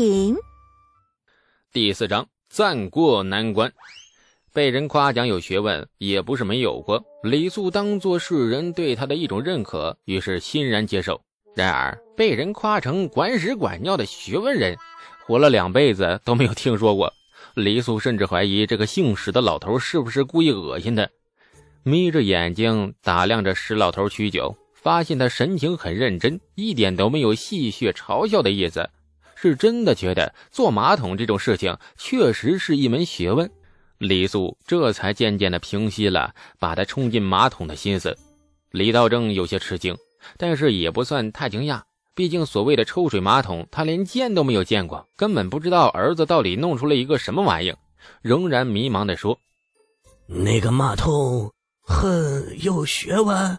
品。第四章，暂过难关。被人夸奖有学问也不是没有过，李素当做世人对他的一种认可，于是欣然接受。然而，被人夸成管屎管尿的学问人，活了两辈子都没有听说过。李素甚至怀疑这个姓史的老头是不是故意恶心他。眯着眼睛打量着史老头许久，发现他神情很认真，一点都没有戏谑嘲笑的意思，是真的觉得做马桶这种事情确实是一门学问。李素这才渐渐的平息了把他冲进马桶的心思。李道正有些吃惊，但是也不算太惊讶，毕竟所谓的抽水马桶，他连见都没有见过，根本不知道儿子到底弄出了一个什么玩意，仍然迷茫的说：“那个马桶很有学问。”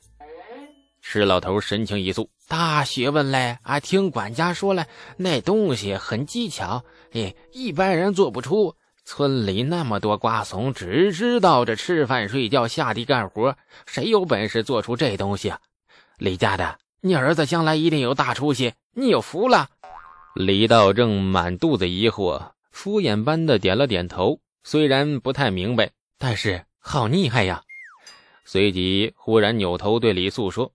石老头神情一肃：“大学问嘞！啊，听管家说了，那东西很技巧，哎，一般人做不出。”村里那么多瓜怂，只知道着吃饭、睡觉、下地干活，谁有本事做出这东西啊？李家的，你儿子将来一定有大出息，你有福了。李道正满肚子疑惑，敷衍般的点了点头，虽然不太明白，但是好厉害呀。随即忽然扭头对李素说：“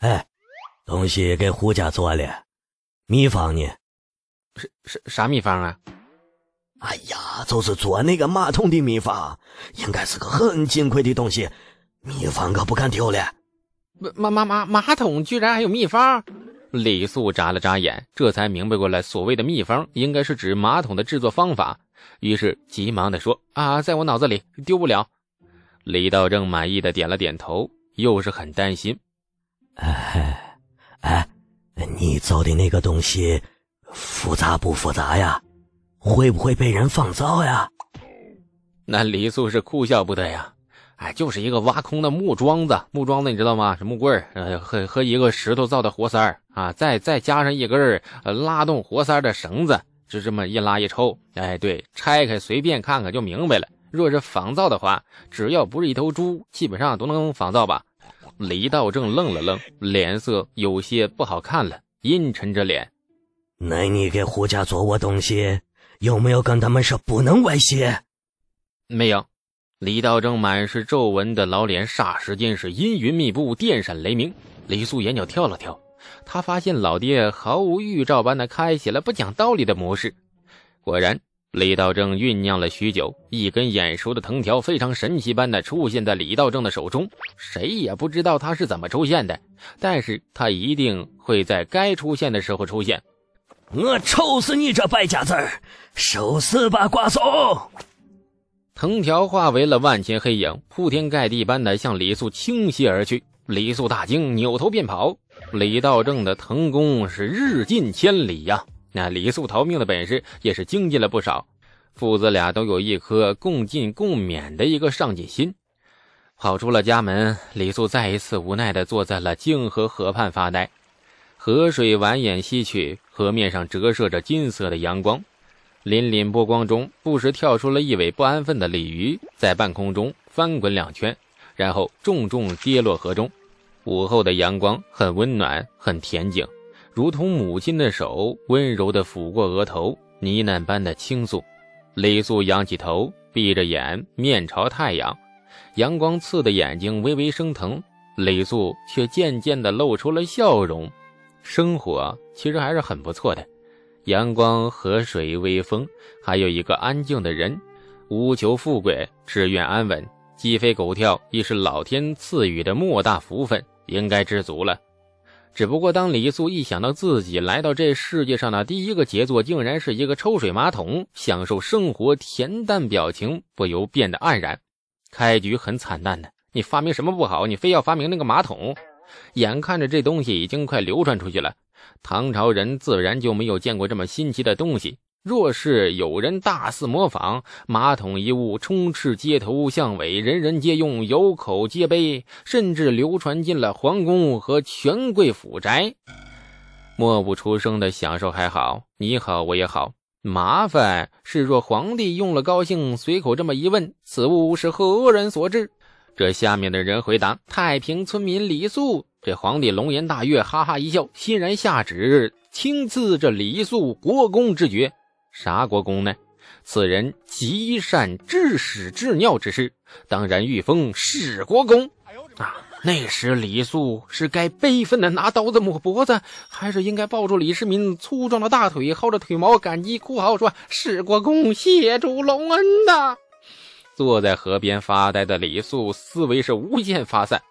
哎，东西给胡家做了，秘方呢？是是啥秘方啊？”哎呀，就是做那个马桶的秘方，应该是个很金贵的东西，秘方可不敢丢了。马马马马桶居然还有秘方？李素眨了眨眼，这才明白过来，所谓的秘方应该是指马桶的制作方法，于是急忙的说：“啊，在我脑子里丢不了。”李道正满意的点了点头，又是很担心：“哎哎，你做的那个东西复杂不复杂呀？”会不会被人仿造呀？那李素是哭笑不得呀！哎，就是一个挖空的木桩子，木桩子你知道吗？是木棍儿，和和一个石头造的活塞儿啊，再再加上一根拉动活塞的绳子，就这么一拉一抽，哎，对，拆开随便看看就明白了。若是仿造的话，只要不是一头猪，基本上都能仿造吧？李道正愣了愣，脸色有些不好看了，阴沉着脸。那你给胡家做我东西？有没有跟他们说不能外泄？没有。李道正满是皱纹的老脸，霎时间是阴云密布，电闪雷鸣。李素眼角跳了跳，他发现老爹毫无预兆般的开启了不讲道理的模式。果然，李道正酝酿了许久，一根眼熟的藤条非常神奇般的出现在李道正的手中。谁也不知道他是怎么出现的，但是他一定会在该出现的时候出现。我抽死你这败家子儿！受死吧，瓜怂！藤条化为了万千黑影，铺天盖地般的向李素倾泻而去。李素大惊，扭头便跑。李道正的藤功是日进千里呀，那李素逃命的本事也是精进了不少。父子俩都有一颗共进共勉的一个上进心。跑出了家门，李素再一次无奈的坐在了泾河河畔发呆。河水蜿蜒西去，河面上折射着金色的阳光，粼粼波光中，不时跳出了一尾不安分的鲤鱼，在半空中翻滚两圈，然后重重跌落河中。午后的阳光很温暖，很恬静，如同母亲的手温柔地抚过额头，呢喃般的倾诉。李素仰起头，闭着眼，面朝太阳，阳光刺的眼睛微微生疼，李素却渐渐地露出了笑容。生活其实还是很不错的，阳光、河水、微风，还有一个安静的人，无求富贵，只愿安稳。鸡飞狗跳已是老天赐予的莫大福分，应该知足了。只不过，当李素一想到自己来到这世界上的第一个杰作竟然是一个抽水马桶，享受生活恬淡表情不由变得黯然。开局很惨淡的，你发明什么不好，你非要发明那个马桶？眼看着这东西已经快流传出去了，唐朝人自然就没有见过这么新奇的东西。若是有人大肆模仿，马桶一物充斥街头巷尾，人人皆用，有口皆碑，甚至流传进了皇宫和权贵府宅，默不出声的享受还好，你好我也好。麻烦是若皇帝用了高兴，随口这么一问，此物是何人所制？这下面的人回答：“太平村民李素。”这皇帝龙颜大悦，哈哈一笑，欣然下旨亲赐这李肃国公之爵。啥国公呢？此人极善治屎治尿之事，当然欲封史国公。啊，那时李肃是该悲愤的拿刀子抹脖子，还是应该抱住李世民粗壮的大腿，薅着腿毛感激哭嚎说：“史国公谢主隆恩呐！”坐在河边发呆的李肃思维是无限发散，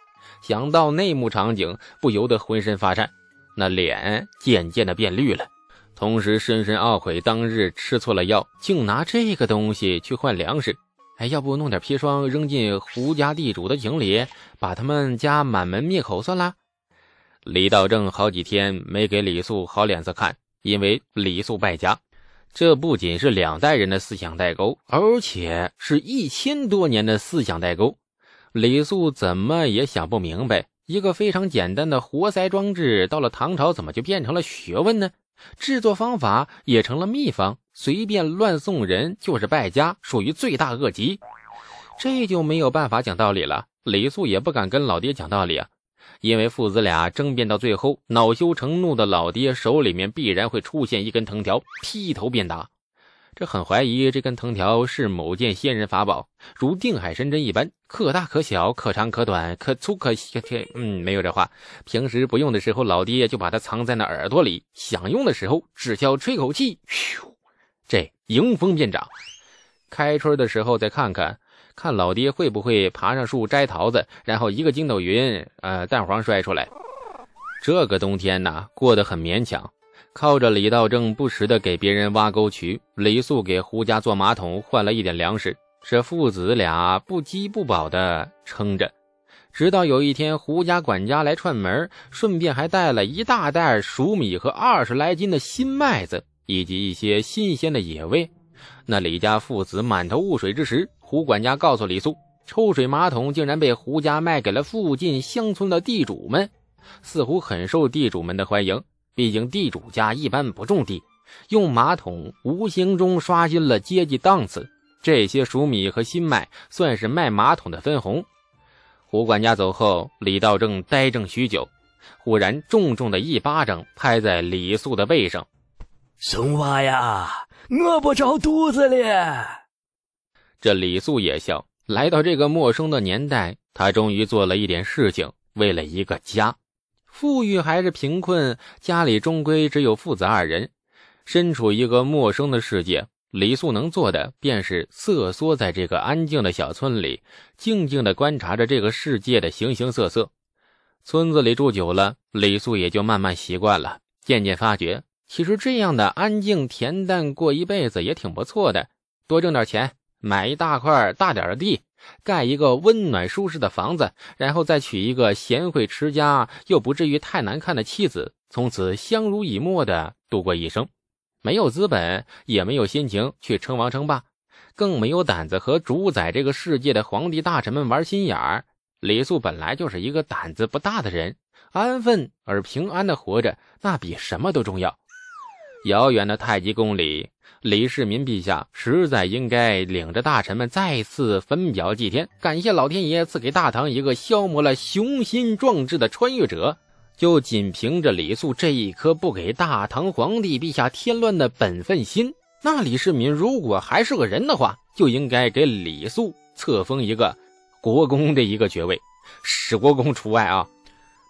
想到那幕场景，不由得浑身发颤，那脸渐渐的变绿了。同时，深深懊悔当日吃错了药，竟拿这个东西去换粮食。哎，要不弄点砒霜扔进胡家地主的井里，把他们家满门灭口算了。李道正好几天没给李素好脸色看，因为李素败家。这不仅是两代人的思想代沟，而且是一千多年的思想代沟。李素怎么也想不明白，一个非常简单的活塞装置，到了唐朝怎么就变成了学问呢？制作方法也成了秘方，随便乱送人就是败家，属于罪大恶极。这就没有办法讲道理了。李素也不敢跟老爹讲道理啊，因为父子俩争辩到最后，恼羞成怒的老爹手里面必然会出现一根藤条，劈头便打。这很怀疑这根藤条是某件仙人法宝，如定海神针一般，可大可小，可长可短，可粗可细。嗯，没有这话。平时不用的时候，老爹就把它藏在那耳朵里；想用的时候，只需要吹口气，咻，这迎风便长。开春的时候再看看，看老爹会不会爬上树摘桃子，然后一个筋斗云，呃，蛋黄摔出来。这个冬天呢，过得很勉强。靠着李道正不时的给别人挖沟渠，李素给胡家做马桶换了一点粮食，这父子俩不饥不饱的撑着。直到有一天，胡家管家来串门，顺便还带了一大袋熟米和二十来斤的新麦子，以及一些新鲜的野味。那李家父子满头雾水之时，胡管家告诉李素，抽水马桶竟然被胡家卖给了附近乡村的地主们，似乎很受地主们的欢迎。毕竟地主家一般不种地，用马桶无形中刷新了阶级档次。这些熟米和新麦算是卖马桶的分红。胡管家走后，李道正呆怔许久，忽然重重的一巴掌拍在李素的背上：“怂娃呀，饿不着肚子了。”这李素也笑，来到这个陌生的年代，他终于做了一点事情，为了一个家。富裕还是贫困，家里终归只有父子二人，身处一个陌生的世界。李素能做的便是瑟缩在这个安静的小村里，静静地观察着这个世界的形形色色。村子里住久了，李素也就慢慢习惯了，渐渐发觉，其实这样的安静恬淡过一辈子也挺不错的。多挣点钱，买一大块大点的地。盖一个温暖舒适的房子，然后再娶一个贤惠持家又不至于太难看的妻子，从此相濡以沫的度过一生。没有资本，也没有心情去称王称霸，更没有胆子和主宰这个世界的皇帝大臣们玩心眼儿。李素本来就是一个胆子不大的人，安分而平安的活着，那比什么都重要。遥远的太极宫里。李世民陛下实在应该领着大臣们再次分表祭天，感谢老天爷赐给大唐一个消磨了雄心壮志的穿越者。就仅凭着李素这一颗不给大唐皇帝陛下添乱的本分心，那李世民如果还是个人的话，就应该给李素册封一个国公的一个爵位，史国公除外啊。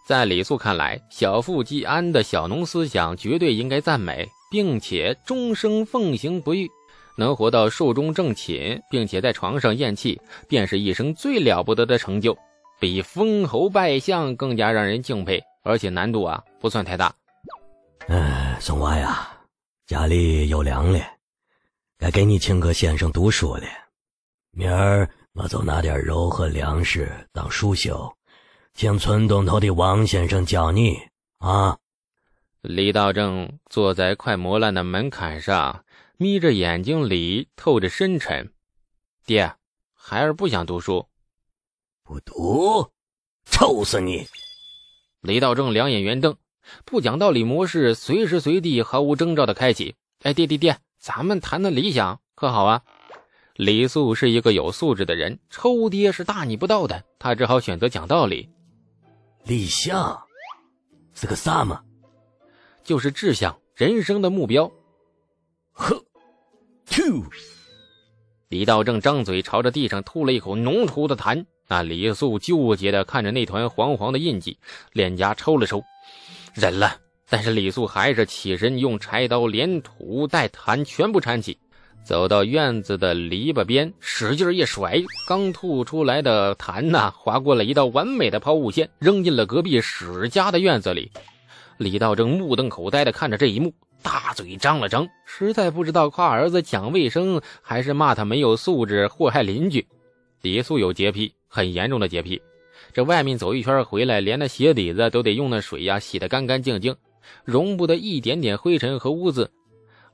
在李素看来，小富即安的小农思想绝对应该赞美。并且终生奉行不渝，能活到寿终正寝，并且在床上咽气，便是一生最了不得的成就，比封侯拜相更加让人敬佩，而且难度啊不算太大。哎，松娃呀，家里有粮了，该给你请个先生读书了。明儿我就拿点肉和粮食当书修，请村东头的王先生教你啊。李道正坐在快磨烂的门槛上，眯着眼睛里透着深沉。爹，孩儿不想读书。不读，臭死你！李道正两眼圆瞪，不讲道理模式随时随地毫无征兆的开启。哎，爹爹爹，咱们谈谈理想可好啊？李素是一个有素质的人，抽爹是大逆不道的，他只好选择讲道理。理想是个啥嘛？就是志向、人生的目标。呵，two。李道正张嘴朝着地上吐了一口浓稠的痰。那李素纠结的看着那团黄黄的印记，脸颊抽了抽，忍了。但是李素还是起身，用柴刀连土带痰全部铲起，走到院子的篱笆边，使劲一甩，刚吐出来的痰呐，划过了一道完美的抛物线，扔进了隔壁史家的院子里。李道正目瞪口呆的看着这一幕，大嘴张了张，实在不知道夸儿子讲卫生，还是骂他没有素质，祸害邻居。李素有洁癖，很严重的洁癖，这外面走一圈回来，连那鞋底子都得用那水呀洗得干干净净。容不得一点点灰尘和污渍。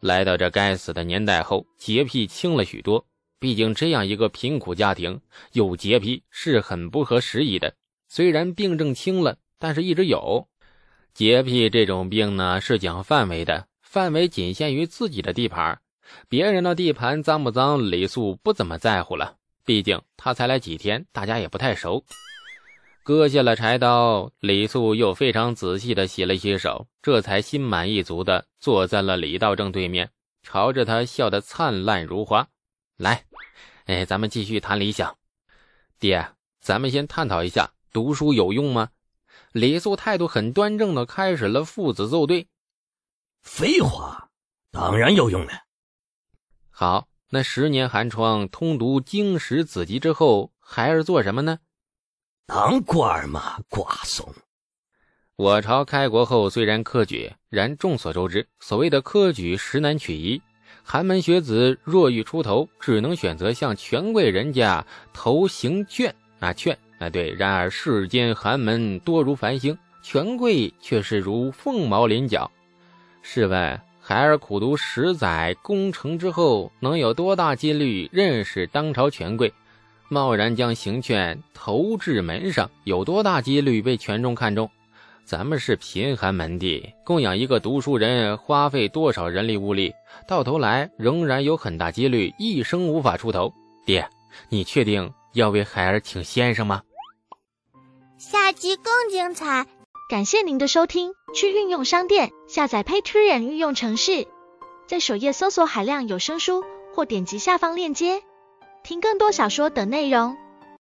来到这该死的年代后，洁癖轻了许多。毕竟这样一个贫苦家庭，有洁癖是很不合时宜的。虽然病症轻了，但是一直有。洁癖这种病呢，是讲范围的，范围仅限于自己的地盘，别人的地盘脏不脏，李素不怎么在乎了。毕竟他才来几天，大家也不太熟。割下了柴刀，李素又非常仔细的洗了洗手，这才心满意足的坐在了李道正对面，朝着他笑得灿烂如花。来，哎，咱们继续谈理想。爹，咱们先探讨一下，读书有用吗？李素态度很端正的开始了父子奏对。废话，当然有用了。好，那十年寒窗通读经史子集之后，孩儿做什么呢？当官嘛，瓜怂。我朝开国后虽然科举，然众所周知，所谓的科举实难取一。寒门学子若欲出头，只能选择向权贵人家投行券啊券啊对。然而世间寒门多如繁星，权贵却是如凤毛麟角。试问孩儿苦读十载功成之后，能有多大几率认识当朝权贵？贸然将行券投至门上，有多大几率被权重看中？咱们是贫寒门第，供养一个读书人花费多少人力物力？到头来仍然有很大几率一生无法出头。爹，你确定要为孩儿请先生吗？下集更精彩，感谢您的收听。去运用商店下载 Patreon 运用城市，在首页搜索海量有声书，或点击下方链接。听更多小说等内容。